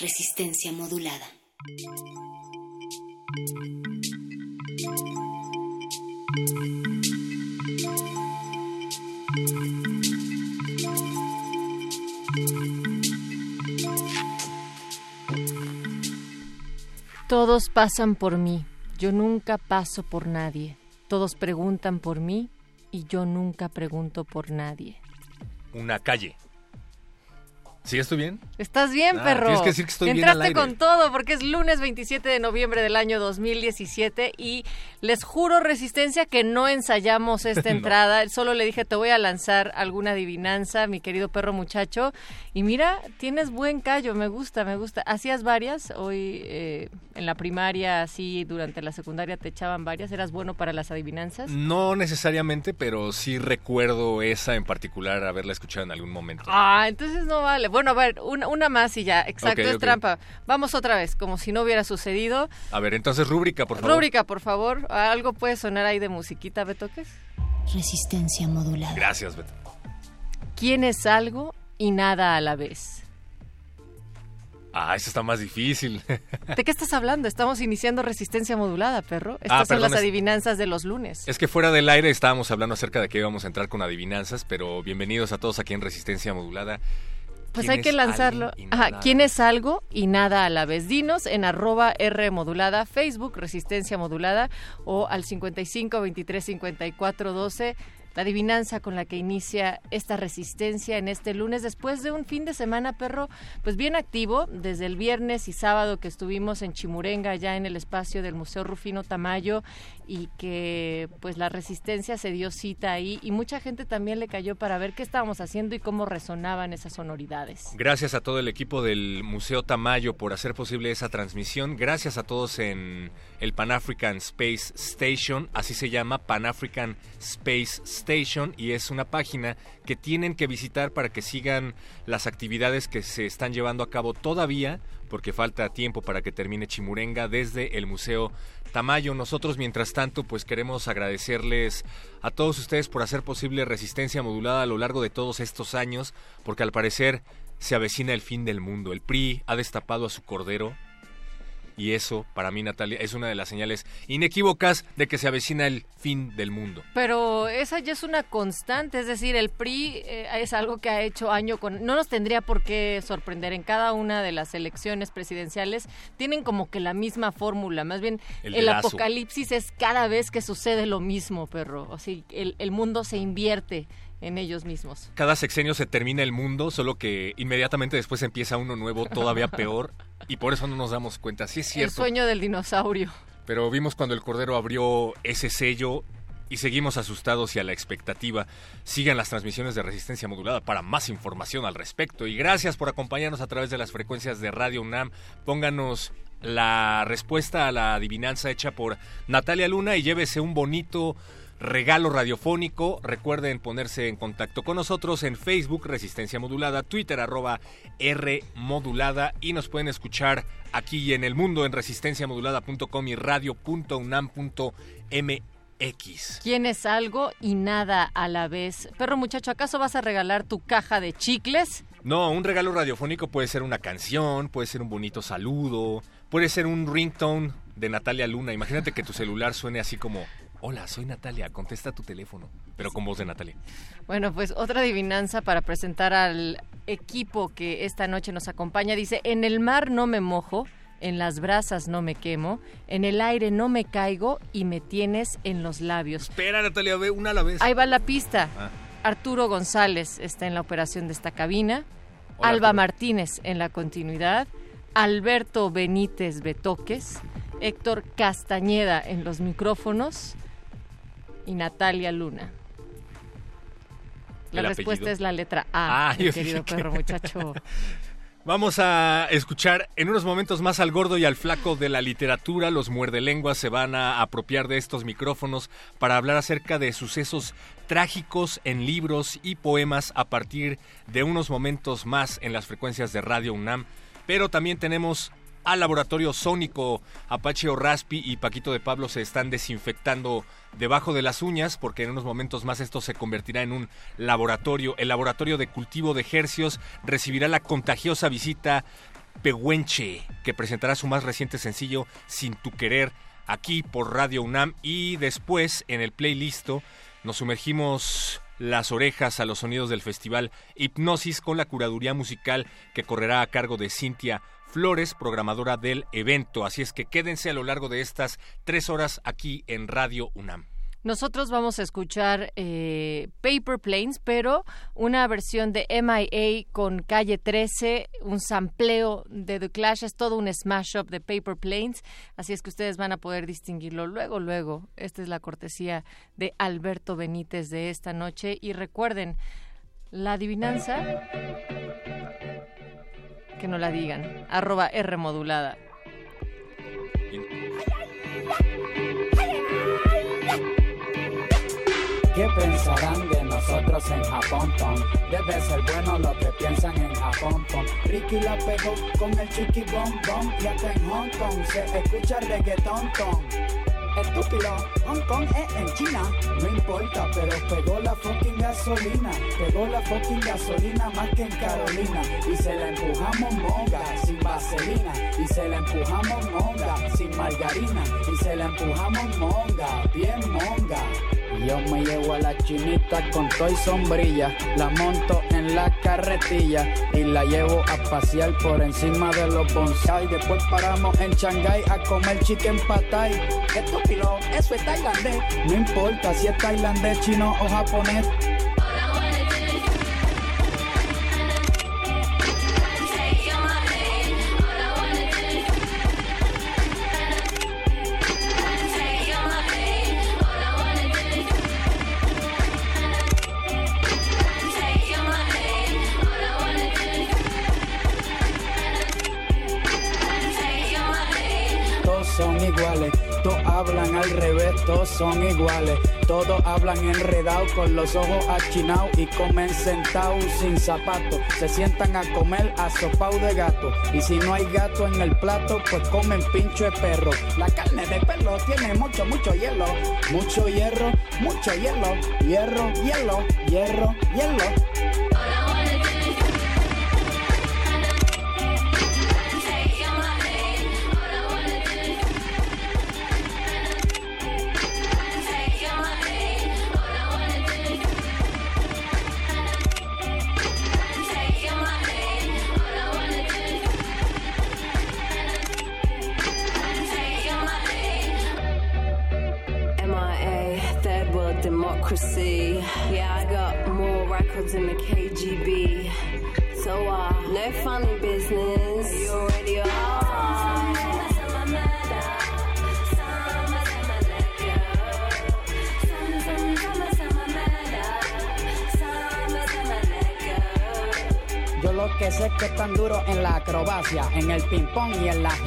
Resistencia modulada. Todos pasan por mí, yo nunca paso por nadie. Todos preguntan por mí y yo nunca pregunto por nadie. Una calle. ¿Sí estoy bien? Estás bien, Ah, perro. tienes que decir que estoy bien Entraste al aire. con todo porque es lunes 27 de noviembre del año 2017 y les juro, Resistencia, que no ensayamos esta No. entrada. Solo le dije, te voy a lanzar alguna adivinanza, mi querido perro muchacho. Y mira, tienes buen callo, me gusta, me gusta. ¿Hacías varias? Hoy eh, en la primaria, así, durante la secundaria te echaban varias. ¿Eras bueno para las adivinanzas? No necesariamente, pero sí recuerdo esa en particular haberla escuchado en algún momento. Ah, entonces no vale. Bueno, a ver, una, una más y ya. Exacto, es trampa. Vamos otra vez, como si no hubiera sucedido. A ver, entonces rúbrica, por favor. Rúbrica, por favor. ¿Algo puede sonar ahí de musiquita, Betoques? Resistencia modulada. Gracias, Beto. ¿Quién es algo y nada a la vez? Ah, eso está más difícil. ¿De qué estás hablando? Estamos iniciando resistencia modulada, perro. Estas Ah, son perdón, las adivinanzas de los lunes. Es que fuera del aire estábamos hablando acerca de que íbamos a entrar con adivinanzas, pero bienvenidos a todos aquí en Resistencia Modulada. Pues ¿Quién hay que lanzarlo. Ajá, ¿quién es algo y nada a la vez? Dinos en arroba R modulada, Facebook, Resistencia Modulada, o al 55 23 54 12. La adivinanza con la que inicia esta resistencia en este lunes, después de un fin de semana, perro, pues bien activo, desde el viernes y sábado que estuvimos en Chimurenga, ya en el espacio del Museo Rufino Tamayo, y que pues la resistencia se dio cita ahí, y mucha gente también le cayó para ver qué estábamos haciendo y cómo resonaban esas sonoridades. Gracias a todo el equipo del Museo Tamayo por hacer posible esa transmisión. Gracias a todos en el Pan African Space Station, así se llama Pan African Space Station y es una página que tienen que visitar para que sigan las actividades que se están llevando a cabo todavía, porque falta tiempo para que termine Chimurenga desde el Museo Tamayo. Nosotros, mientras tanto, pues queremos agradecerles a todos ustedes por hacer posible resistencia modulada a lo largo de todos estos años, porque al parecer se avecina el fin del mundo. El PRI ha destapado a su cordero. Y eso, para mí, Natalia, es una de las señales inequívocas de que se avecina el fin del mundo. Pero esa ya es una constante, es decir, el PRI eh, es algo que ha hecho año con... No nos tendría por qué sorprender en cada una de las elecciones presidenciales, tienen como que la misma fórmula, más bien El apocalipsis es cada vez que sucede lo mismo, perro, o sea, el, el mundo se invierte en ellos mismos. Cada sexenio se termina el mundo, solo que inmediatamente después empieza uno nuevo, todavía peor, y por eso no nos damos cuenta. Sí es El cierto. sueño del dinosaurio. Pero vimos cuando el Cordero abrió ese sello y seguimos asustados y a la expectativa. Sigan las transmisiones de Resistencia Modulada para más información al respecto. Y gracias por acompañarnos a través de las frecuencias de Radio UNAM. Pónganos la respuesta a la adivinanza hecha por Natalia Luna y llévese un bonito regalo radiofónico. Recuerden ponerse en contacto con nosotros en Facebook Resistencia Modulada, Twitter arroba R Modulada y nos pueden escuchar aquí en el mundo en resistenciamodulada.com y radio.unam.mx. ¿Quién es algo y nada a la vez? Perro muchacho, ¿acaso vas a regalar tu caja de chicles? No, un regalo radiofónico puede ser una canción, puede ser un bonito saludo, puede ser un ringtone de Natalia Luna. Imagínate que tu celular suene así como Hola, soy Natalia, contesta tu teléfono, pero con voz de Natalia. Bueno, pues otra adivinanza para presentar al equipo que esta noche nos acompaña. Dice, en el mar no me mojo, en las brasas no me quemo, en el aire no me caigo y me tienes en los labios. Espera, Natalia, ve una a la vez. Ahí va la pista. Ah. Arturo González está en la operación de esta cabina. Hola, Alba Arturo. Martínez en la continuidad. Alberto Benítez Betoques. Héctor Castañeda en los micrófonos. Y Natalia Luna. La ¿El respuesta apellido? es la letra A, Ah, mi querido que- perro muchacho. Vamos a escuchar en unos momentos más al gordo y al flaco de la literatura. Los muerdelenguas se van a apropiar de estos micrófonos para hablar acerca de sucesos trágicos en libros y poemas a partir de unos momentos más en las frecuencias de Radio UNAM. Pero también tenemos al laboratorio sónico. Apache o Raspi y Paquito de Pablo se están desinfectando debajo de las uñas porque en unos momentos más esto se convertirá en un laboratorio. El laboratorio de cultivo de hercios recibirá la contagiosa visita Pehuenche, que presentará su más reciente sencillo Sin tu querer aquí por Radio UNAM y después en el playlist nos sumergimos las orejas a los sonidos del festival Hipnosis con la curaduría musical que correrá a cargo de Cintia Flores, programadora del evento. Así es que quédense a lo largo de estas tres horas aquí en Radio UNAM. Nosotros vamos a escuchar eh, Paper Planes, pero una versión de MIA con Calle 13, un sampleo de The Clash, es todo un smash up de Paper Planes, así es que ustedes van a poder distinguirlo luego, luego. Esta es la cortesía de Alberto Benítez de esta noche y recuerden, la adivinanza, que no la digan, arroba R modulada. ¿Qué pensarán de nosotros en Japón, Tom? Debe ser bueno lo que piensan en Japón, Tom. Ricky la pegó con el chiqui bom bom y acá en Hong Kong se escucha reggaetón, Tom. Estúpido, Hong Kong es en China. No importa, pero pegó la fucking gasolina. Pegó la fucking gasolina más que en Carolina. Y se la empujamos monga, sin vaselina. Y se la empujamos monga, sin margarina. Y se la empujamos monga, bien monga. Yo me llevo a la chinita con toy sombrilla, la monto en la carretilla y la llevo a pasear por encima de los bonsai. Después paramos en Shanghai a comer chicken patay. Estúpido, eso es tailandés. No importa si es tailandés, chino o japonés. Todos son iguales. Todos hablan enredados con los ojos achinados y comen sentados sin zapatos. Se sientan a comer asopao de gato. Y si no hay gato en el plato, pues comen pincho de perro. La carne de perro tiene mucho, mucho hielo. Mucho hierro, mucho hielo. Hierro, hielo, hierro, hielo.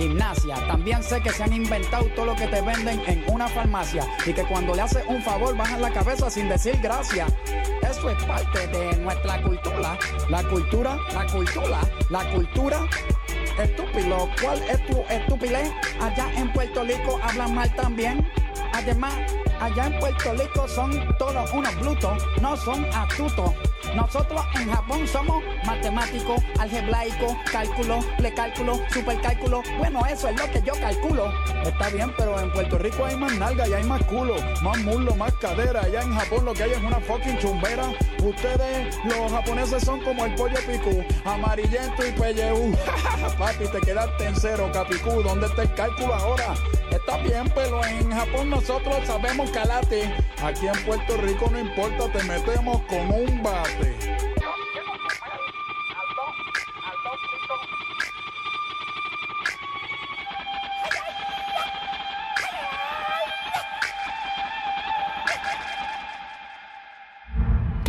Gimnasia. También sé que se han inventado todo lo que te venden en una farmacia y que cuando le haces un favor bajan la cabeza sin decir gracias. Eso es parte de nuestra cultura. La cultura, la cultura, la cultura. Estúpido, ¿cuál es tu estupidez? Allá en Puerto Rico hablan mal también. Además, allá en Puerto Rico son todos unos brutos, no son astutos. Nosotros en Japón somos matemático, algebraico, cálculo, precálculo, supercálculo. Bueno, eso es lo que yo calculo. Está bien, pero en Puerto Rico hay más nalga y hay más culo, más muslo, más cadera. Allá en Japón lo que hay es una fucking chumbera. Ustedes, los japoneses, son como el pollo picú, amarillento y pelleú. Papi, te quedaste en cero, capicú. ¿Dónde está el cálculo ahora? Está bien, pero en Japón nosotros sabemos calate. Aquí en Puerto Rico no importa, te metemos con un bate.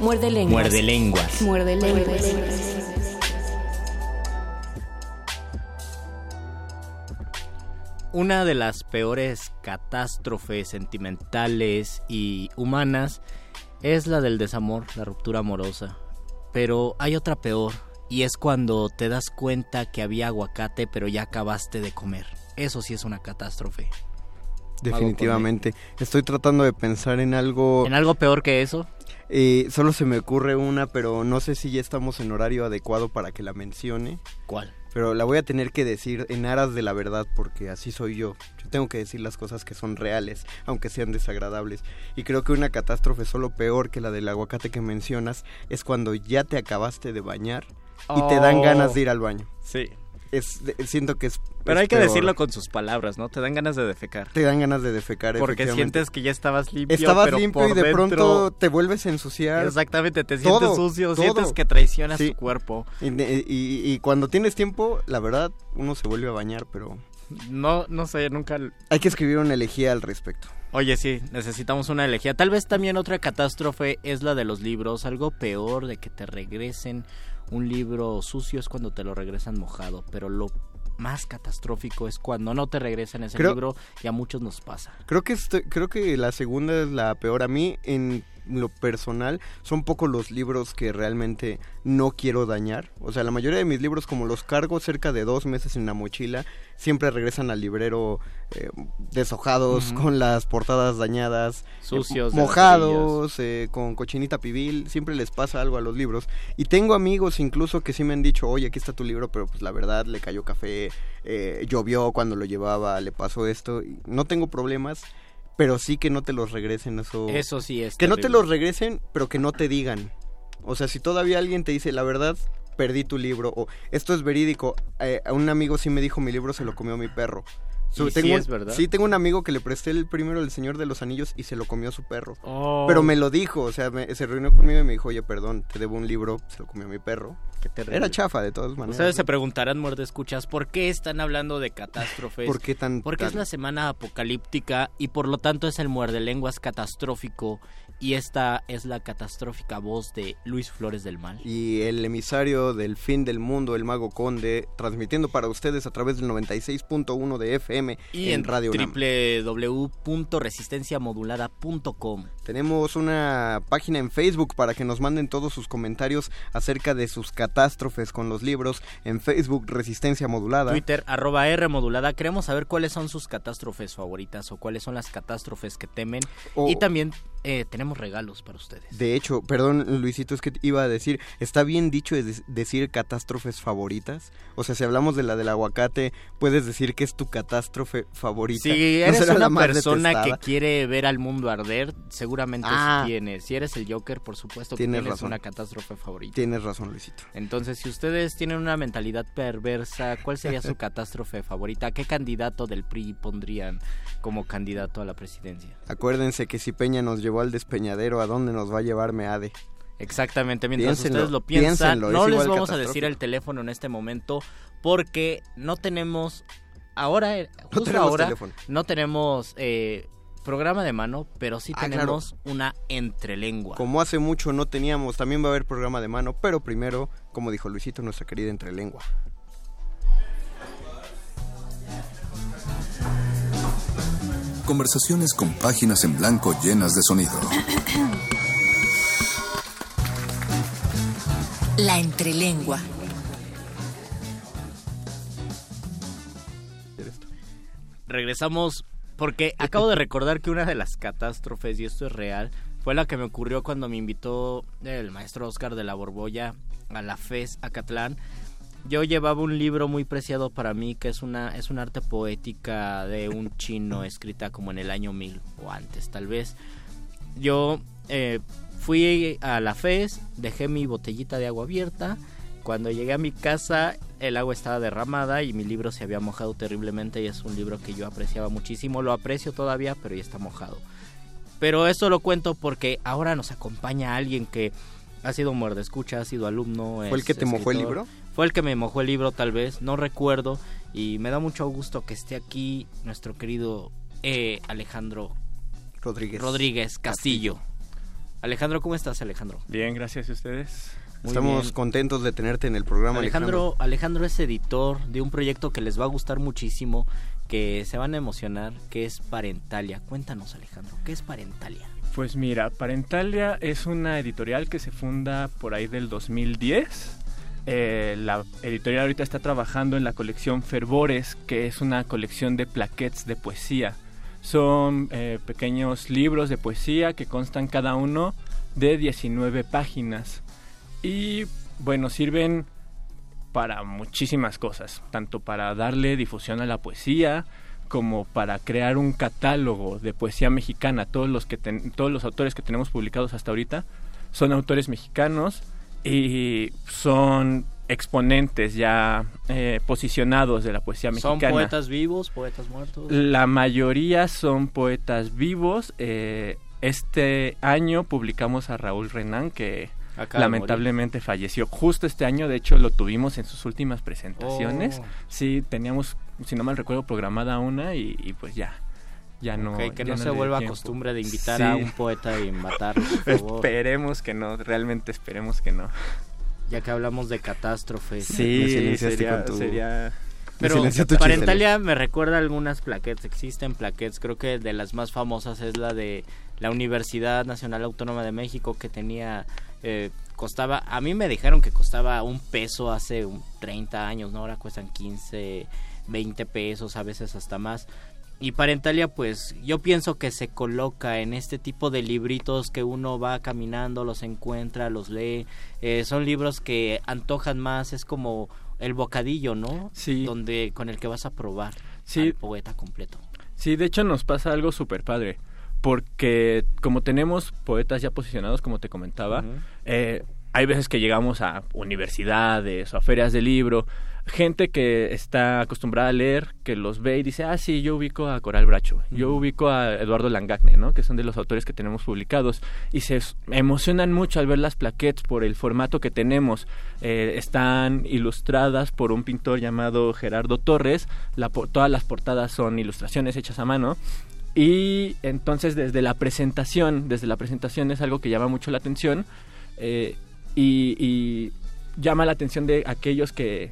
Muerde lenguas. Muerde lenguas. Muerde lenguas. Una de las peores catástrofes sentimentales y humanas es la del desamor, la ruptura amorosa. Pero hay otra peor, y es cuando te das cuenta que había aguacate pero ya acabaste de comer. Eso sí es una catástrofe. Definitivamente. Estoy tratando de pensar en algo... ¿En algo peor que eso? Eh, solo se me ocurre una, pero no sé si ya estamos en horario adecuado para que la mencione. ¿Cuál? Pero la voy a tener que decir en aras de la verdad, porque así soy yo. Yo tengo que decir las cosas que son reales, aunque sean desagradables. Y creo que una catástrofe solo peor que la del aguacate que mencionas es cuando ya te acabaste de bañar y te dan Oh. ganas de ir al baño. Sí. Es, siento que es... Pero es hay que peor. decirlo con sus palabras, ¿no? Te dan ganas de defecar. Te dan ganas de defecar, Porque sientes que ya estabas limpio, Estabas pero limpio por y de dentro- pronto te vuelves a ensuciar. Exactamente, te sientes Todo, sucio, todo. sientes que traicionas Sí. tu cuerpo. Y, y- y cuando tienes tiempo, la verdad, uno se vuelve a bañar, pero No, no sé, nunca... hay que escribir una elegía al respecto. Oye, sí, necesitamos una elegía. Tal vez también otra catástrofe es la de los libros. Algo peor de que te regresen un libro sucio es cuando te lo regresan mojado. Pero lo más catastrófico es cuando no te regresan ese Creo- libro y a muchos nos pasa. Creo que estoy- creo que la segunda es la peor a mí en lo personal son pocos los libros que realmente no quiero dañar. O sea la mayoría de mis libros como los cargo cerca de dos meses en la mochila siempre regresan al librero eh, deshojados con las portadas dañadas eh, Sucios mojados eh, con cochinita pibil. Siempre les pasa algo a los libros. Y tengo amigos incluso que sí me han dicho oye aquí está tu libro pero pues la verdad le cayó café eh, llovió cuando lo llevaba le pasó esto. Y no tengo problemas pero sí que no te los regresen eso. Eso sí es que no te los regresen pero que no te digan. O sea si todavía alguien te dice la verdad perdí tu libro o esto es verídico eh, a un amigo sí me dijo mi libro se lo comió mi perro So, ¿Y sí tengo, es verdad? Sí, tengo un amigo que le presté el primero El Señor de los Anillos y se lo comió su perro. Oh. Pero me lo dijo, o sea, me- se reunió conmigo y me dijo, oye, perdón, te debo un libro, se lo comió mi perro. terrible. Era chafa, de todas maneras. Ustedes se preguntarán, muerde escuchas, ¿por qué están hablando de catástrofes? ¿Por qué tan- Porque es la semana apocalíptica y por lo tanto es el muerde lenguas catastrófico y esta es la catastrófica voz de Luis Flores del Mal. Y el emisario del fin del mundo, el mago conde, transmitiendo para ustedes a través del 96.1 de FM Y en en Radio www.resistenciamodulada.com. Tenemos una página en Facebook para que nos manden todos sus comentarios acerca de sus catástrofes con los libros. En Facebook, Resistencia Modulada. Twitter, arroba R modulada. Queremos saber cuáles son sus catástrofes favoritas o cuáles son las catástrofes que temen. Y también eh, tenemos regalos para ustedes. De hecho, perdón Luisito, es que iba a decir, ¿está bien dicho de- decir catástrofes favoritas? O sea, si hablamos de la del aguacate, puedes decir que es tu catástrofe favorita. Si ¿No eres la una persona que quiere ver al mundo arder, seguramente Ah. sí tienes. Si eres el Joker, por supuesto que Tienes tienes razón. una catástrofe favorita. Tienes razón, Luisito. Entonces, si ustedes tienen una mentalidad perversa, ¿cuál sería su catástrofe favorita? ¿Qué candidato del PRI pondrían como candidato a la presidencia? Acuérdense que si Peña nos llevó al despeñadero, ¿a dónde nos va a llevar Meade? Exactamente, mientras Piénsenlo, ustedes lo piensan, piénsenlo, no es les vamos a decir el teléfono en este momento porque no tenemos ahora, eh, justo tenemos ahora, teléfono. no tenemos eh, programa de mano, pero sí Ah, claro. tenemos una entrelengua. Como hace mucho no teníamos, también va a haber programa de mano, pero primero, como dijo Luisito, nuestra querida entrelengua. Conversaciones con páginas en blanco llenas de sonido. La entrelengua. Regresamos porque acabo de recordar que una de las catástrofes, y esto es real, fue la que me ocurrió cuando me invitó el maestro Oscar de la Borbolla a la FES Acatlán. Yo llevaba un libro muy preciado para mí que es una es un arte poética de un chino escrita como en el año 1000 o antes tal vez. Yo eh, fui a la FES, dejé mi botellita de agua abierta. Cuando llegué a mi casa, el agua estaba derramada y mi libro se había mojado terriblemente y es un libro que yo apreciaba muchísimo. Lo aprecio todavía, pero ya está mojado. Pero eso lo cuento porque ahora nos acompaña alguien que ha sido muerde escucha, ha sido alumno. ¿Fue el que te mojó el libro? Fue el que me mojó el libro, tal vez, no recuerdo. Y me da mucho gusto que esté aquí nuestro querido eh, Alejandro Rodríguez. Rodríguez Castillo. Alejandro, ¿cómo estás, Alejandro? Bien, gracias a ustedes. Muy Estamos bien. contentos de tenerte en el programa, Alejandro, Alejandro es editor de un proyecto que les va a gustar muchísimo, que se van a emocionar, que es Parentalia. Cuéntanos, Alejandro, ¿qué es Parentalia? Pues mira, Parentalia es una editorial que se funda por ahí del 2010. Eh, la editorial ahorita está trabajando en la colección Fervores, que es una colección de plaquettes de poesía. Son eh, pequeños libros de poesía que constan cada uno de 19 páginas. Y bueno, sirven para muchísimas cosas, tanto para darle difusión a la poesía, como para crear un catálogo de poesía mexicana. Todos los, que ten- todos los autores que tenemos publicados hasta ahorita son autores mexicanos y son exponentes ya eh, posicionados de la poesía ¿Son mexicana. poetas vivos, poetas muertos? La mayoría son poetas vivos. eh, este año publicamos a Raúl Renán, que lamentablemente falleció justo este año. De hecho, lo tuvimos en sus últimas presentaciones. Oh. Sí, teníamos, si no mal recuerdo, programada una y, y pues ya. Ya no. Que ya no se vuelva costumbre de invitar Sí. a un poeta y matarlo, por favor. Esperemos que no, realmente esperemos que no. Ya que hablamos de catástrofes. Sí, sería- tu- sería- Pero Parentalia me recuerda algunas plaquettes. Existen plaquettes, creo que de las más famosas es la de la Universidad Nacional Autónoma de México que tenía... eh, costaba, a mí me dijeron que costaba un peso hace un 30 años, ¿no? Ahora cuestan 15, 20 pesos, a veces hasta más. Y Parentalia, pues yo pienso que se coloca en este tipo de libritos que uno va caminando, los encuentra, los lee. Eh, son libros que antojan más, es como el bocadillo, ¿no? Sí. Donde, con el que vas a probar Sí. al poeta completo. Sí, de hecho nos pasa algo súper padre. Porque como tenemos poetas ya posicionados, como te comentaba, eh, hay veces que llegamos a universidades o a ferias de libro, gente que está acostumbrada a leer, que los ve y dice, ah, sí, yo ubico a Coral Bracho, yo ubico a Eduardo Langagne, ¿no? Que son de los autores que tenemos publicados. Y se emocionan mucho al ver las plaquettes por el formato que tenemos. Eh, están ilustradas por un pintor llamado Gerardo Torres. La, todas las portadas son ilustraciones hechas a mano. Y entonces desde la presentación, desde la presentación es algo que llama mucho la atención eh, y, y llama la atención de aquellos que,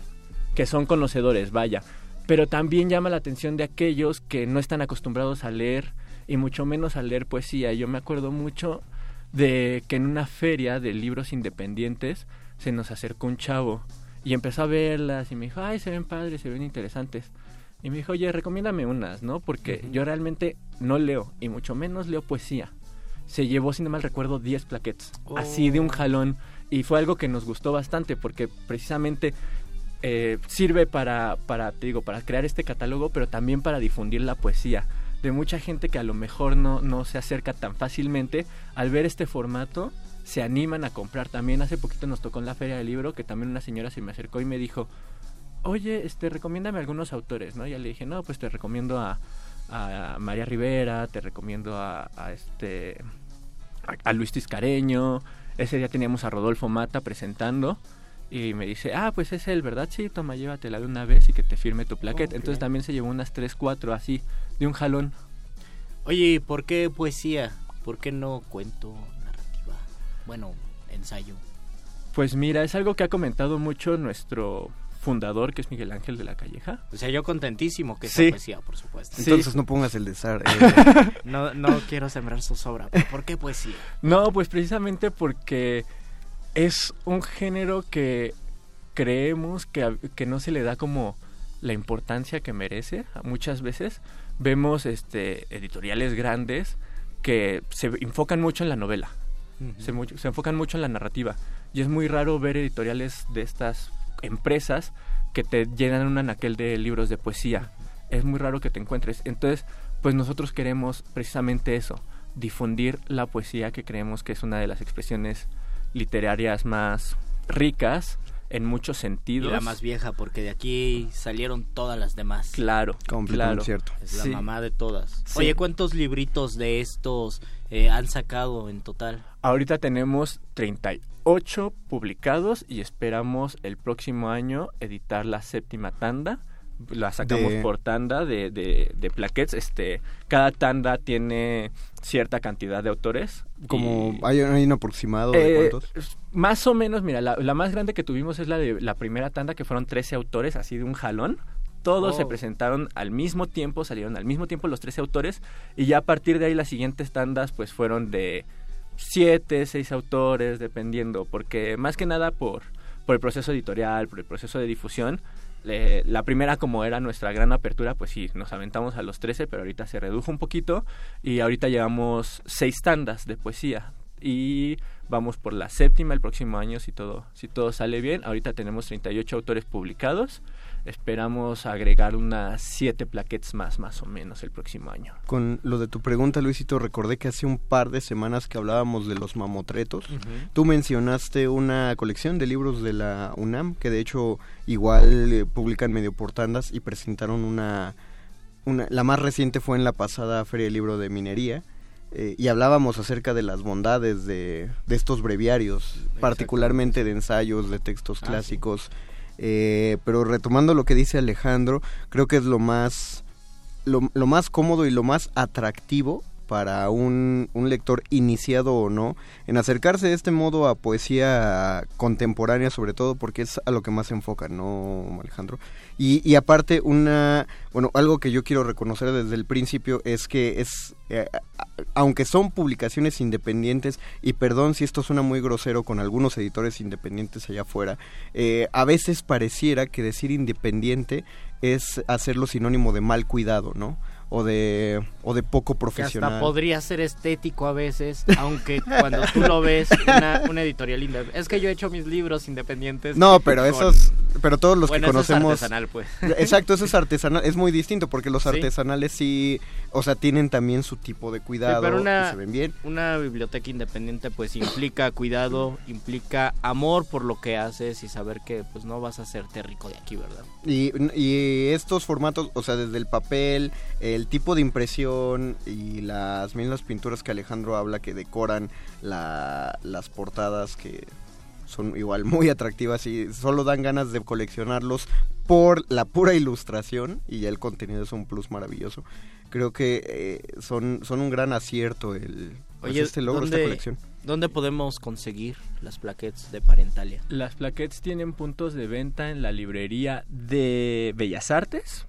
que son conocedores, vaya. Pero también llama la atención de aquellos que no están acostumbrados a leer y mucho menos a leer poesía. Yo me acuerdo mucho de que en una feria de libros independientes se nos acercó un chavo y empezó a verlas y me dijo, ay, se ven padres, se ven interesantes. Y me dijo, oye, recomiéndame unas, ¿no? Porque yo realmente no leo, y mucho menos leo poesía. Se llevó, si no mal recuerdo, 10 plaquettes, así de un jalón. Y fue algo que nos gustó bastante, porque precisamente eh, sirve para, para, te digo, para crear este catálogo, pero también para difundir la poesía. De mucha gente que a lo mejor no, no se acerca tan fácilmente, al ver este formato, se animan a comprar. También hace poquito nos tocó en la feria del libro que también una señora se me acercó y me dijo, oye, este, recomiéndame algunos autores, ¿no? Y ya le dije, no, pues te recomiendo a, a María Rivera, te recomiendo a, a este, a, a Luis Tiscareño. Ese día teníamos a Rodolfo Mata presentando Y me dice, ah, pues es él, ¿verdad? Sí, toma, llévatela de una vez y que te firme tu plaqueta. Ok. Entonces también se llevó unas 3, 4 así, de un jalón. Oye, ¿y ¿por qué poesía? ¿Por qué no cuento, narrativa? Bueno, ensayo. Pues mira, es algo que ha comentado mucho nuestro fundador, que es Miguel Ángel de la Calleja. O sea, yo contentísimo que sea Sí. poesía, por supuesto. Entonces no pongas el de Sar. eh. No, no quiero sembrar su sobra, pero ¿por qué poesía? No, pues precisamente porque es un género que creemos que, que no se le da como la importancia que merece. Muchas veces vemos este editoriales grandes que se enfocan mucho en la novela, se, mu- se enfocan mucho en la narrativa. Y es muy raro ver editoriales de estas empresas que te llenan un anaquel de libros de poesía. Es muy raro que te encuentres. Entonces, pues nosotros queremos precisamente eso, difundir la poesía que creemos que es una de las expresiones literarias más ricas en muchos Y sentidos. la más vieja, porque de aquí salieron todas las demás. Claro, Completamente claro. cierto. Es la Sí. mamá de todas. Sí. Oye, ¿cuántos libritos de estos eh, han sacado en total? Ahorita tenemos 38 publicados y esperamos el próximo año editar la séptima tanda. La sacamos De- por tanda de, de, de plaquettes. Este, cada tanda tiene cierta cantidad de autores. Como y- hay, hay un aproximado de Eh, cuántos. Más o menos, mira, la, la más grande que tuvimos es la de la primera tanda, que fueron 13 autores, así de un jalón. Todos se Oh. presentaron al mismo tiempo, salieron al mismo tiempo los 13 autores, y ya a partir de ahí las siguientes tandas pues fueron de 7, 6 autores, dependiendo, porque más que nada por, por el proceso editorial, por el proceso de difusión, la primera como era nuestra gran apertura, pues sí, nos aventamos a los 13, pero ahorita se redujo un poquito y ahorita llevamos seis tandas de poesía y vamos por la séptima el próximo año si todo si todo sale bien. Ahorita tenemos 38 autores publicados. Esperamos agregar unas 7 plaquettes más más o menos el próximo año. Con lo de tu pregunta, Luisito, recordé que hace un par de semanas que hablábamos de los mamotretos. Tú mencionaste una colección de libros de la UNAM, que de hecho igual eh, publican medio por tandas y presentaron una, una... La más reciente fue en la pasada Feria del Libro de Minería. eh, y hablábamos acerca de las bondades de, de estos breviarios, particularmente de ensayos, de textos Ah, sí. Eh, pero retomando lo que dice Alejandro, creo que es lo más lo, lo más cómodo y lo más atractivo para un, un lector iniciado o no en acercarse de este modo a poesía contemporánea sobre todo porque es a lo que más se enfoca, ¿no, Alejandro? Y, y aparte una, bueno, algo que yo quiero reconocer desde el principio es que es, eh, aunque son publicaciones independientes, y perdón si esto suena muy grosero con algunos editores independientes allá afuera, eh, a veces pareciera que decir independiente es hacerlo sinónimo de mal cuidado, ¿no? O de, o de poco Que profesional. hasta podría ser estético a veces, aunque cuando tú lo ves, una, una editorial inde- Es que yo he hecho mis libros independientes. No, pero con- esos, pero todos los Bueno, que eso es conocemos. artesanal, pues. Exacto, eso es artesanal, es muy distinto porque los artesanales sí, o sea, tienen también su tipo de cuidado, Sí, pero una, se ven bien. una biblioteca independiente pues implica cuidado, implica amor por lo que haces y saber que pues no vas a hacerte rico de aquí, ¿verdad? Y, y estos formatos, o sea, desde el papel, el tipo de impresión y las mismas pinturas que Alejandro habla que decoran la- las portadas que son igual muy atractivas y solo dan ganas de coleccionarlos por la pura ilustración y ya el contenido es un plus maravilloso. Creo que eh, son, son un gran acierto el pues, Oye, este logro, esta ¿dónde, colección. ¿dónde podemos conseguir las plaquettes de Parentalia? Las plaquettes tienen puntos de venta en la librería de Bellas Artes.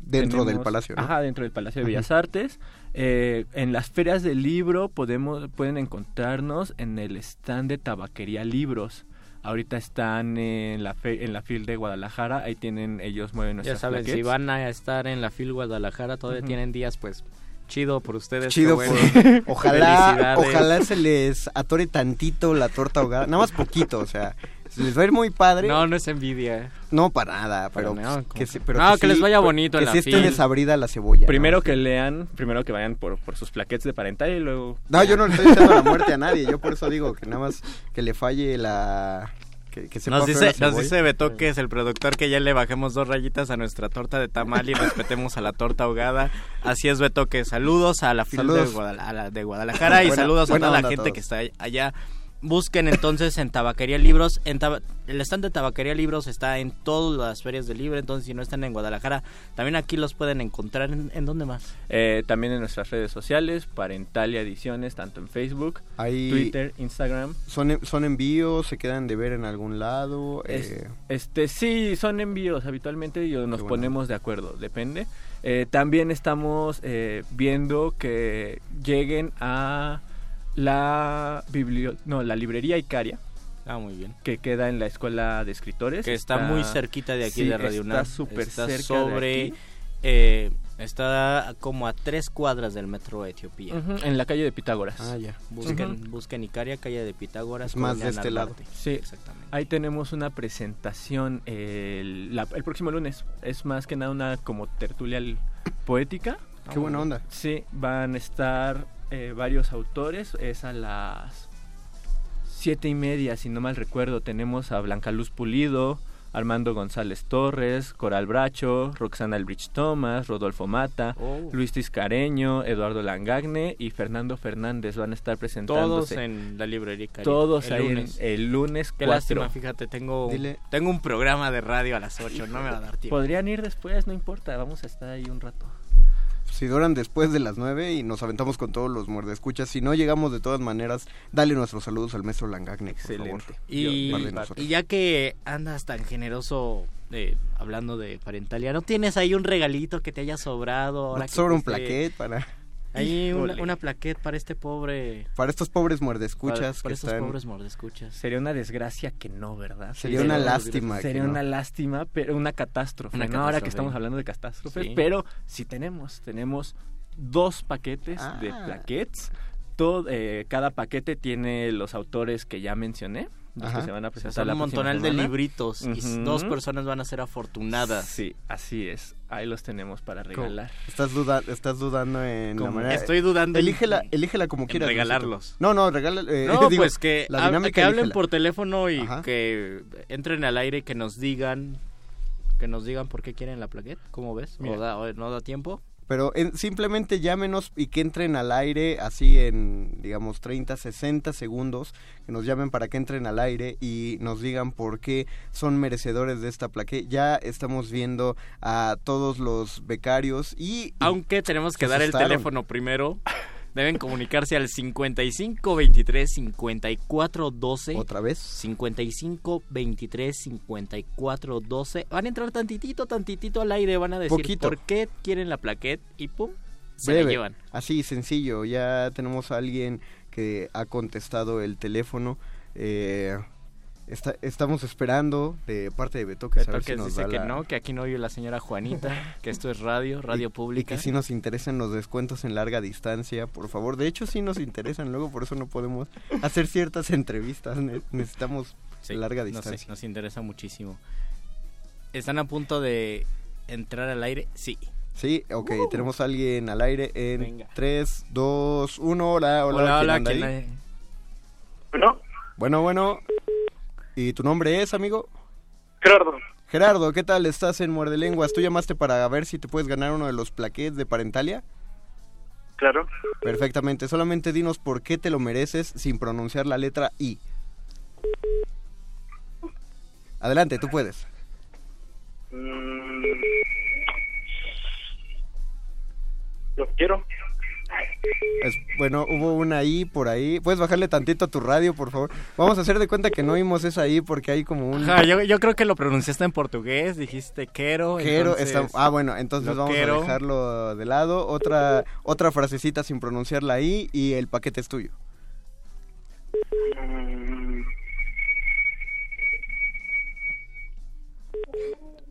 Dentro del palacio, ¿no? Ajá, dentro del Palacio de. Bellas Artes. Eh, en las ferias del libro podemos, pueden encontrarnos en el stand de Tabaquería Libros. Ahorita están en la fe- en la FIL de Guadalajara, ahí tienen, ellos mueven Ya nuestras saben, si van a estar en la FIL Guadalajara, todavía tienen días, pues chido por ustedes. Chido, por- ojalá, ojalá se les atore tantito la torta ahogada, nada más poquito, o sea, se les va a ir muy padre. No, no es envidia. No, para nada, pero, Para nada, pues, que, se- pero No, que les sí- vaya bonito en que la sí esté fil. desabrida la cebolla. Primero ¿no? que lean, primero que vayan por, por sus plaquettes de parental y luego... No, yo no le estoy echando la muerte a nadie, yo por eso digo que nada más que le falle la... Que, que Nos dice, la nos dice Beto que es el productor que ya le bajemos dos rayitas a nuestra torta de tamal y respetemos a la torta ahogada. Así es, Beto, que saludos a la fila de. Guadala- la Guadalajara y Buena- saludos a toda la gente todos. que está allá busquen entonces en Tabaquería Libros. En Taba- el stand de Tabaquería Libros está en todas las ferias del libro, entonces si no están en Guadalajara, también aquí los pueden encontrar. ¿En, en dónde más? Eh, también en nuestras redes sociales, Parentalia Ediciones, tanto en Facebook, Ahí- Twitter, Instagram. ¿Son, en- ¿Son envíos? ¿Se quedan de ver en algún lado? Es- Eh, Este, sí, son envíos habitualmente y nos bueno. ponemos de acuerdo, depende. Eh, también estamos eh, viendo que lleguen a la biblio no, la librería Icaria. Ah, muy bien. Que queda en la escuela de escritores. Que está, muy cerquita de aquí sí, de Radio. Está súper cerca sobre... de aquí. eh, está como a tres cuadras del metro de Etiopía. En la calle de Pitágoras. Ah, ya. Busquen, busquen Icaria, calle de Pitágoras. Es más de este lado. Sí, exactamente. Ahí tenemos una presentación el, la- el próximo lunes. Es más que nada una como tertulia poética. Qué buena onda. Sí, van a estar eh, varios autores. Es a las siete y media, si no mal recuerdo. Tenemos a Blanca Luz Pulido, Armando González Torres, Coral Bracho, Roxana Elbrich Thomas, Rodolfo Mata, Oh. Luis Tiscareño, Eduardo Langagne y Fernando Fernández van a estar Todos presentándose. en la librería. Todos el ahí lunes. el lunes Qué 4. lástima, fíjate, tengo, Dile. tengo un programa de radio a las 8, no me va a dar tiempo. Podrían ir después, no importa, vamos a estar ahí un rato. Si duran después de las 9 y nos aventamos con todos los muerdescuchas. Si no llegamos de todas maneras, dale nuestros saludos al maestro Langagne, por Excelente. favor. Y, ya que andas tan generoso eh, hablando de parentalia, ¿no tienes ahí un regalito que te haya sobrado? Ahora ¿No te que sobra un plaquet para, Ahí una, una plaquet para este pobre... para estos pobres Para, muerdescuchas para que estos están... pobres mordescuchas. Sería una desgracia que no, ¿verdad? Sería una lástima que Sería no. una lástima, pero una catástrofe. Una ¿no? Ahora catástrofe. que estamos hablando de catástrofes, Sí. pero sí tenemos, tenemos dos paquetes de Ah. plaquets. Todo, eh, cada paquete tiene los autores que ya mencioné, los Ajá. que se van a O sea, presentar la un montonal de semana. libritos y dos personas van a ser afortunadas. Sí, así es. Ahí los tenemos para regalar. Estás, duda estás dudando en la manera... Estoy dudando en- Elígela, elígela como en quieras. regalarlos. No, no, regala... eh, No, digo, pues que, la dinámica que hablen elígela. por teléfono y Ajá. que entren al aire y que nos digan que nos digan por qué quieren la plaqueta, ¿cómo ves? Mira. ¿O, da- o no da tiempo? Pero en- simplemente llámenos y que entren al aire así en, digamos, 30, 60 segundos, que nos llamen para que entren al aire y nos digan por qué son merecedores de esta plaqueta. Ya estamos viendo a todos los becarios y... Aunque tenemos que dar el teléfono primero, deben comunicarse al 55 23 54 12. ¿Otra vez? 55 23 54 12. Van a entrar tantitito, tantitito al aire, van a decir Poquito. por qué quieren la plaqueta y pum, se Breve, la llevan. Así, sencillo. Ya tenemos a alguien que ha contestado el teléfono. Eh, está- estamos esperando de parte de Beto que Beto saber que si nos dice da que la- no, que aquí no oye la señora Juanita, que esto es radio, radio y pública. que sí nos interesan los descuentos en larga distancia, por favor. De hecho, sí nos interesan, luego por eso no podemos hacer ciertas entrevistas. Ne- Necesitamos Sí, larga no sé, distancia. nos interesa muchísimo. ¿Están a punto de entrar al aire? Sí. Sí, ok, tenemos a alguien al aire en Venga. 3, 2, 1. Hola, hola, Hola, ¿quién hola, anda ¿quién ahí? hay? Bueno, Bueno, bueno. ¿Y tu nombre es, amigo? Gerardo, Gerardo, ¿qué tal? Estás en Muerde Lenguas. ¿Tú llamaste para ver si te puedes ganar uno de los plaquets de Parentalia? claro. Perfectamente. Solamente dinos por qué te lo mereces sin pronunciar la letra I. Adelante, tú puedes. Mm, Lo quiero. Es- bueno, hubo una I por ahí. ¿Puedes bajarle tantito a tu radio, por favor? Vamos a hacer de cuenta que no oímos esa I porque hay como un... Ajá, yo, yo creo que lo pronunciaste en portugués, dijiste quero. Entonces, está- ah, bueno, entonces vamos a dejarlo de lado. Otra, otra frasecita sin pronunciar la I y el paquete es tuyo.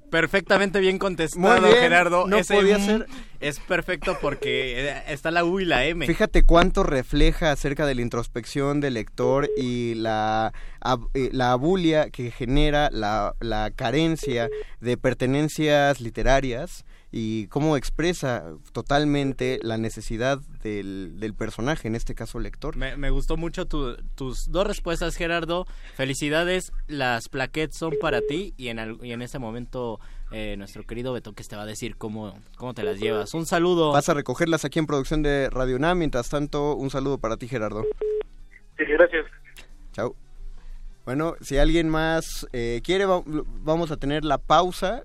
Perfectamente bien contestado, Muy bien, Gerardo. no Ese podía mm ser- Es perfecto porque eh, está la U y la M. Fíjate cuánto refleja acerca de la introspección del lector y la, ab- eh, la abulia que genera la, la carencia de pertenencias literarias y cómo expresa totalmente la necesidad del, del personaje, en este caso lector. Me, me gustó mucho tu- tus dos respuestas, Gerardo. Felicidades, las plaquettes son para ti y en, al- y en este momento eh, nuestro querido Betoques te va a decir cómo, cómo te las llevas. Un saludo. Vas a recogerlas aquí en producción de Radio UNAM. Mientras tanto, un saludo para ti, Gerardo. Sí, gracias. Chao. Bueno, si alguien más eh, quiere, va- vamos a tener la pausa.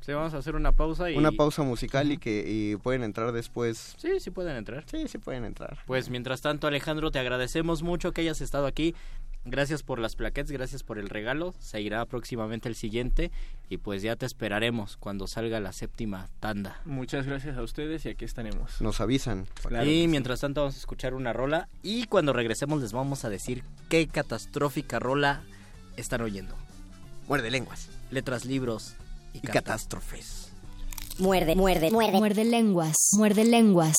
Sí, vamos a hacer una pausa y... Una pausa musical y que y pueden entrar después. Sí, sí pueden entrar. Sí, sí pueden entrar. Pues mientras tanto, Alejandro, te agradecemos mucho que hayas estado aquí. Gracias por las plaquettes, gracias por el regalo. Seguirá próximamente el siguiente y pues ya te esperaremos cuando salga la séptima tanda. Muchas gracias a ustedes y aquí estaremos. Nos avisan. Claro y mientras tanto vamos a escuchar una rola y cuando regresemos les vamos a decir qué catastrófica rola están oyendo. Muerde lenguas. Letras, libros y, Y catástrofes. Muerde, muerde, muerde. Muerde lenguas. Muerde lenguas.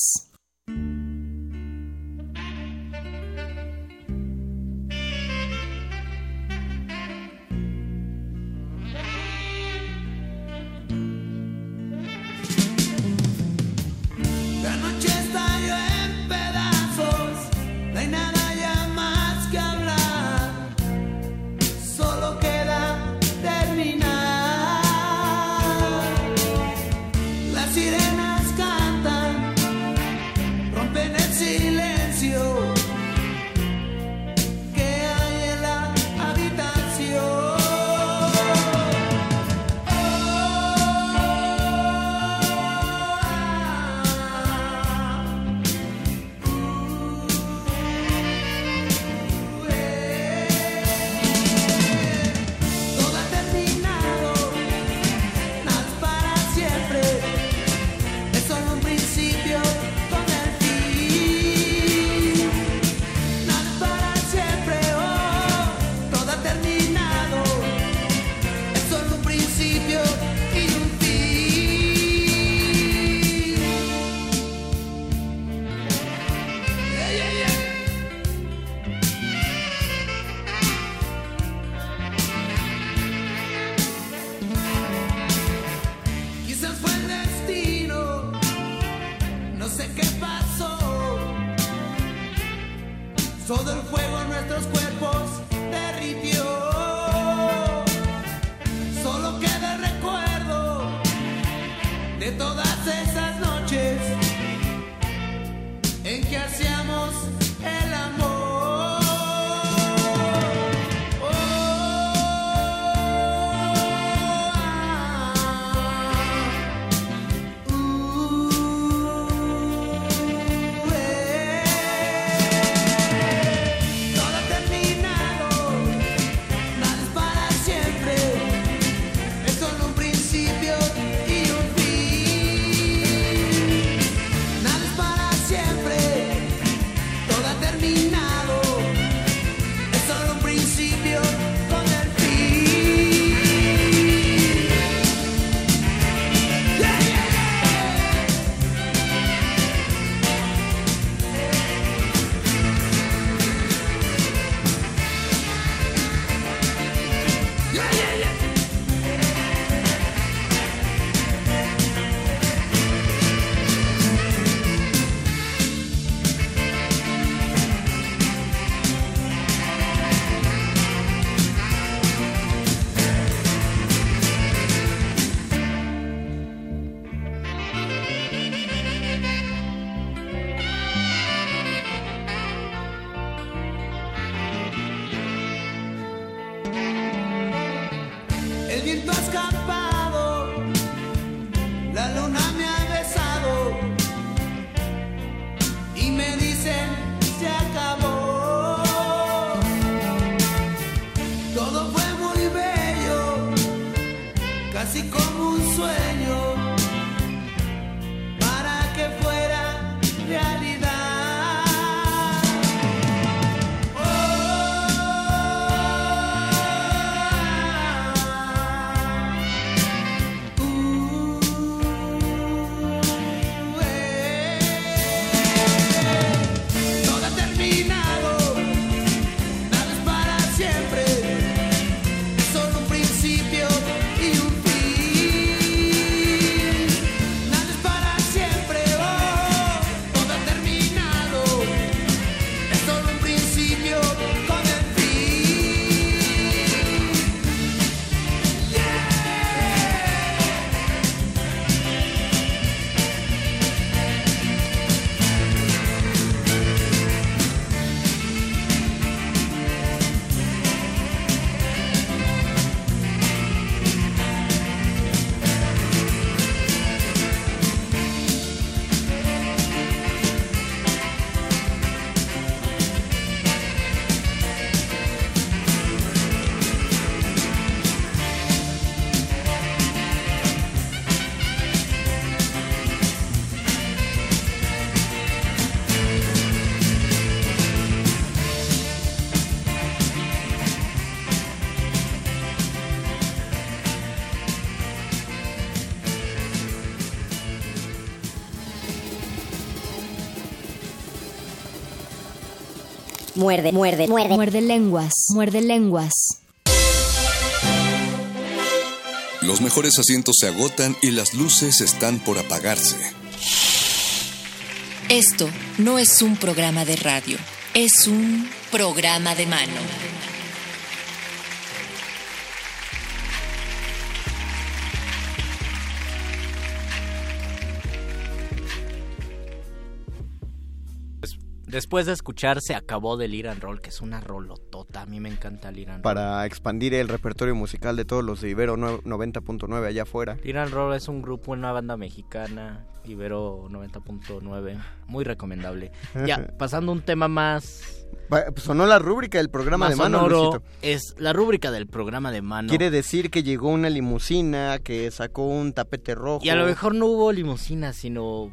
Muerde, muerde, muerde. Muerde lenguas. Muerde lenguas. Los mejores asientos se agotan y las luces están por apagarse. Esto no es un programa de radio, es un programa de mano. Después de escuchar se acabó del Iran Roll, que es una rolotota. A mí me encanta el Iran Roll. Para expandir el repertorio musical de todos los de Ibero 90.9 allá afuera. Iran Roll es un grupo, una banda mexicana, Ibero 90.9, muy recomendable. Ya, pasando a un tema más... Pues Sonó la rúbrica del programa más de mano, Luisito. es la rúbrica del programa de mano. Quiere decir que llegó una limusina, que sacó un tapete rojo. Y a lo mejor no hubo limusina, sino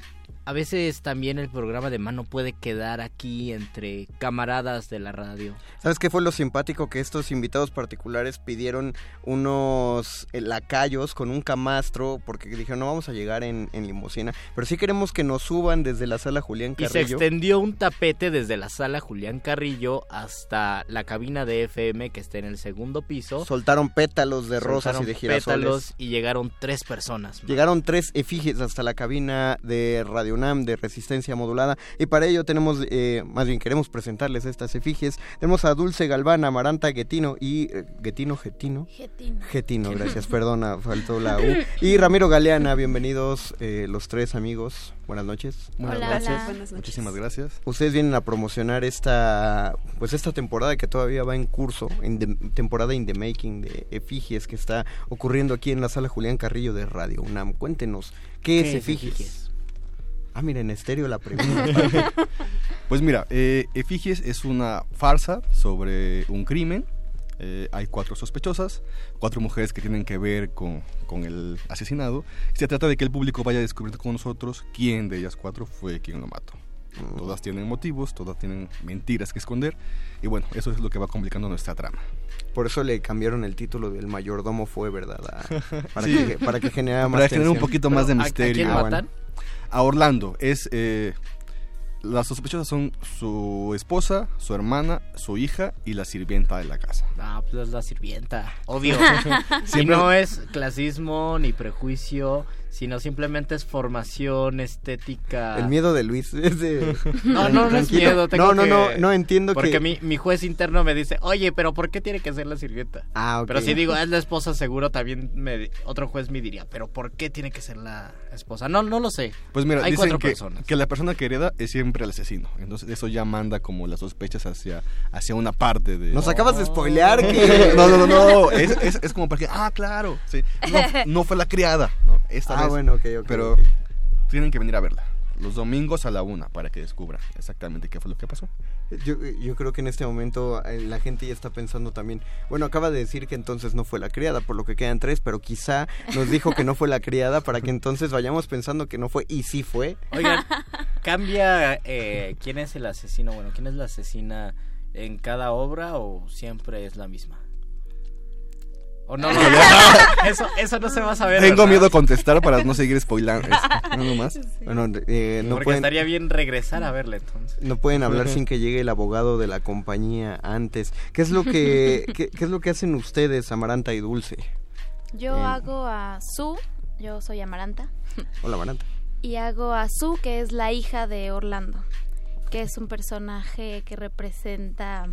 a veces también el programa de mano puede quedar aquí entre camaradas de la radio. ¿Sabes qué fue lo simpático? Que estos invitados particulares pidieron unos lacayos con un camastro porque dijeron no vamos a llegar en, en limusina, pero sí queremos que nos suban desde la sala Julián Y se Carrillo. extendió un tapete desde la sala Julián Carrillo hasta la cabina de FM que está en el segundo piso. Soltaron pétalos de rosas y de girasoles. pétalos y llegaron tres personas. Llegaron tres efigies hasta la cabina de Radio UNAM de resistencia modulada y para ello tenemos, eh, más bien queremos presentarles estas efigies. Tenemos a Dulce Galván, Amaranta Getino y... eh, Getino, Getino. Getino. Getino, gracias, perdona, faltó la U. Y Ramiro Galeana, bienvenidos eh, los tres amigos. Buenas noches. Hola, gracias. hola. Buenas noches. Muchísimas gracias. Ustedes vienen a promocionar esta pues esta temporada que todavía va en curso, en the- temporada in the making de Efigies que está ocurriendo aquí en la sala Julián Carrillo de Radio UNAM. Cuéntenos, ¿qué, es Efigies? Ah, mira, en estéreo la pregunta. Pues mira, eh, Efigies es una farsa sobre un crimen. Eh, hay cuatro sospechosas, cuatro mujeres que tienen que ver con, con el asesinado. Se trata de que el público vaya descubriendo con nosotros quién de ellas cuatro fue quien lo mató. Todas tienen motivos, todas tienen mentiras que esconder. Y bueno, eso es lo que va complicando nuestra trama. Por eso le cambiaron el título del mayordomo fue, ¿verdad? A- para, Sí. que, para que generara más Para generar un poquito más de ¿a- a misterio. quién Ah, matan? A Orlando. Es, eh, las sospechosas son su esposa, su hermana, su hija y la sirvienta de la casa. Ah, pues es la sirvienta. Obvio. y Siempre- no es clasismo ni prejuicio, sino simplemente es formación estética. El miedo de Luis es de... No, no, no es miedo. tengo No, no, que- no, no entiendo Porque que... mi, mi juez interno me dice, oye, pero ¿por qué tiene que ser la sirvienta? Ah, ok. Pero si digo, es la esposa, seguro también me, otro juez me diría, pero ¿por qué tiene que ser la esposa? No, no lo sé. Pues mira, hay dicen cuatro que, personas. que la persona que hereda es siempre el asesino. Entonces eso ya manda como las sospechas hacia, hacia una parte de... Nos acabas de spoilear que... No, no, no, no. Es, es, es como para que, ah, claro. Sí. No, no fue la criada. Esta Ah, vez. bueno, ok, ok, Pero tienen que venir a verla. Los domingos a la una para que descubran exactamente qué fue lo que pasó. Yo, yo creo que en este momento eh, la gente ya está pensando también, bueno, acaba de decir que entonces no fue la criada, por lo que quedan tres, pero quizá nos dijo que no fue la criada para que entonces vayamos pensando que no fue y sí fue. Oigan, ¿cambia eh, quién es el asesino? Bueno, ¿quién es la asesina en cada obra o siempre es la misma? ¿O no? no? eso, eso no se va a saber. Tengo ¿verdad? miedo a contestar para no seguir spoilando. No más. Bueno, eh, no Porque pueden, estaría bien regresar a verla entonces. no pueden hablar sin que llegue el abogado de la compañía antes. ¿Qué es lo que, qué, qué es lo que hacen ustedes, Amaranta y Dulce? Yo Eh. hago a Su, yo soy Amaranta, Hola, Amaranta. y hago a Su, que es la hija de Orlando, que es un personaje que representa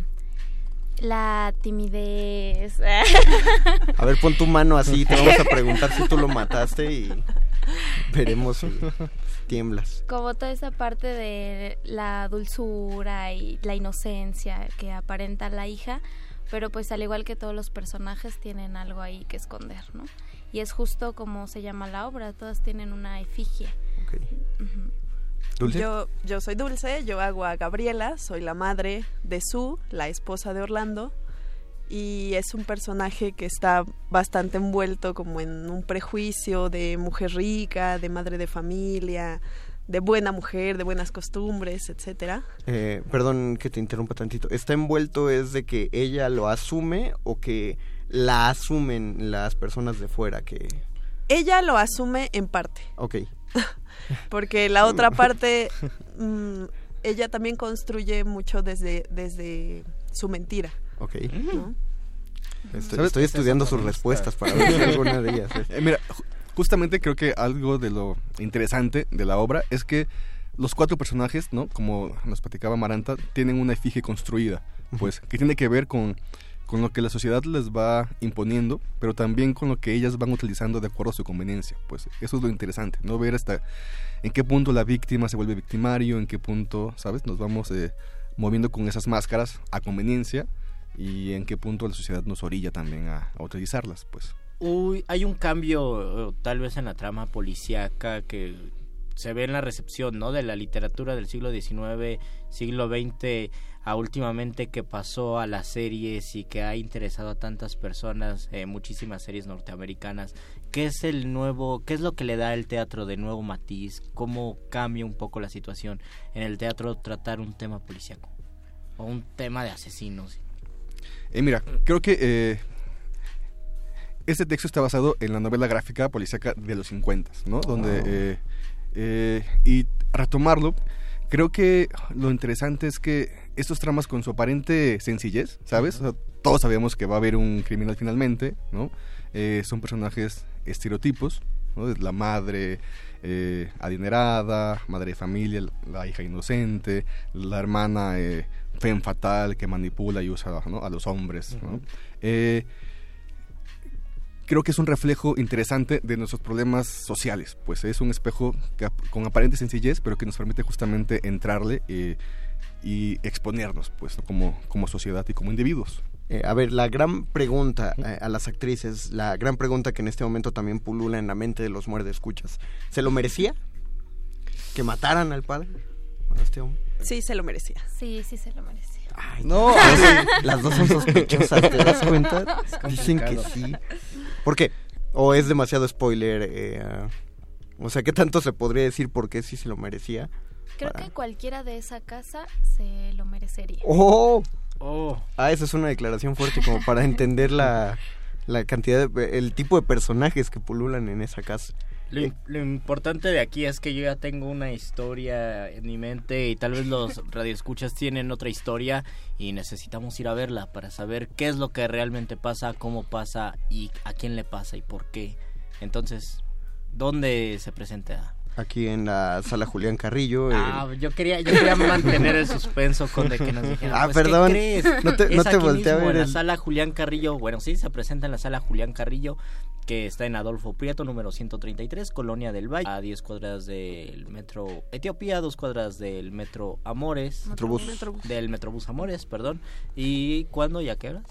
la timidez. A ver, pon tu mano así, te vamos a preguntar si tú lo mataste y veremos si tiemblas. Como toda esa parte de la dulzura y la inocencia que aparenta la hija, pero pues al igual que todos los personajes tienen algo ahí que esconder, ¿no? Y es justo como se llama la obra, todas tienen una efigie. ¿Dulce? Yo, yo soy Dulce, yo hago a Gabriela, soy la madre de Sue, la esposa de Orlando, y es un personaje que está bastante envuelto como en un prejuicio de mujer rica, de madre de familia, de buena mujer, de buenas costumbres, etcétera. Eh, perdón que te interrumpa tantito. ¿Está envuelto es de que ella lo asume o que la asumen las personas de fuera que... Ella lo asume en parte, Ok. porque la otra parte mm, ella también construye mucho desde, desde su mentira. Ok. ¿no? Estoy, estudiando sus respuestas para ver si alguna de ellas. Eh, mira, ju- justamente creo que algo de lo interesante de la obra es que los cuatro personajes, ¿no? Como nos platicaba Maranta, tienen una efigie construida, pues, que tiene que ver con, con lo que la sociedad les va imponiendo, pero también con lo que ellas van utilizando de acuerdo a su conveniencia. Pues eso es lo interesante, ¿no? Ver hasta en qué punto la víctima se vuelve victimario, en qué punto, ¿sabes? Nos vamos eh, moviendo con esas máscaras a conveniencia y en qué punto la sociedad nos orilla también a, a utilizarlas, pues. Uy, hay un cambio eh, tal vez en la trama policíaca que se ve en la recepción, ¿no? De la literatura del siglo XIX, siglo XX, a últimamente que pasó a las series y que ha interesado a tantas personas, eh, muchísimas series norteamericanas. ¿Qué es el nuevo, qué es lo que le da el teatro de nuevo matiz? ¿Cómo cambia un poco la situación en el teatro tratar un tema policíaco? O un tema de asesinos. Eh, mira, creo que eh, este texto está basado en la novela gráfica policíaca de los 50, ¿no? Donde, eh, eh, y retomarlo, creo que lo interesante es que estos tramas con su aparente sencillez, ¿sabes? O sea, todos sabemos que va a haber un criminal finalmente, ¿no? Eh, son personajes estereotipos, ¿no? La madre eh, adinerada, madre de familia, la hija inocente, la hermana eh, fatal que manipula y usa ¿no? a los hombres, ¿no? Eh, creo que es un reflejo interesante de nuestros problemas sociales, pues es un espejo que con aparente sencillez, pero que nos permite justamente entrarle eh, y exponernos, pues, como, como sociedad y como individuos. Eh, a ver, la gran pregunta eh, a las actrices, la gran pregunta que en este momento también pulula en la mente de los muerde escuchas, ¿se lo merecía? ¿Que mataran al padre? A este hombre. Sí, se lo merecía. Sí, sí se lo merecía. No, las dos son sospechosas, ¿te das cuenta? Dicen que sí. ¿Por qué? ¿O es demasiado spoiler? eh, o sea, ¿qué tanto se podría decir por qué sí se lo merecía? Creo Para- que cualquiera de esa casa se lo merecería. ¡Oh! Oh. Ah, esa es una declaración fuerte como para entender la, la cantidad, de, el tipo de personajes que pululan en esa casa. Lo, lo importante de aquí es que yo ya tengo una historia en mi mente y tal vez los radioescuchas tienen otra historia y necesitamos ir a verla para saber qué es lo que realmente pasa, cómo pasa y a quién le pasa y por qué. Entonces, ¿dónde se presenta? Aquí en la sala Julián Carrillo. eh, Ah, yo quería, yo quería mantener el suspenso con de que nos dijeran. Ah, pues, ¿qué perdón. crees? No te- Es no te aquí a ver en la el- sala Julián Carrillo. Bueno, sí, se presenta en la sala Julián Carrillo, que está en Adolfo Prieto, número 133, Colonia del Valle, a 10 cuadras del metro Etiopía, dos cuadras del metro Amores. Metrobús. Metrobús. Del Metrobús Amores, perdón. ¿Y cuándo y a qué horas?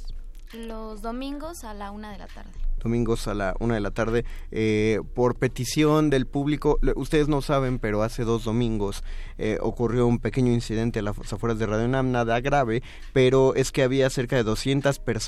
Los domingos a la una de la tarde. Domingos a la una de la tarde eh, por petición del público. Ustedes no saben, pero hace dos domingos eh, ocurrió un pequeño incidente a las afueras de Radio Nam, nada grave, pero es que había cerca de 200 personas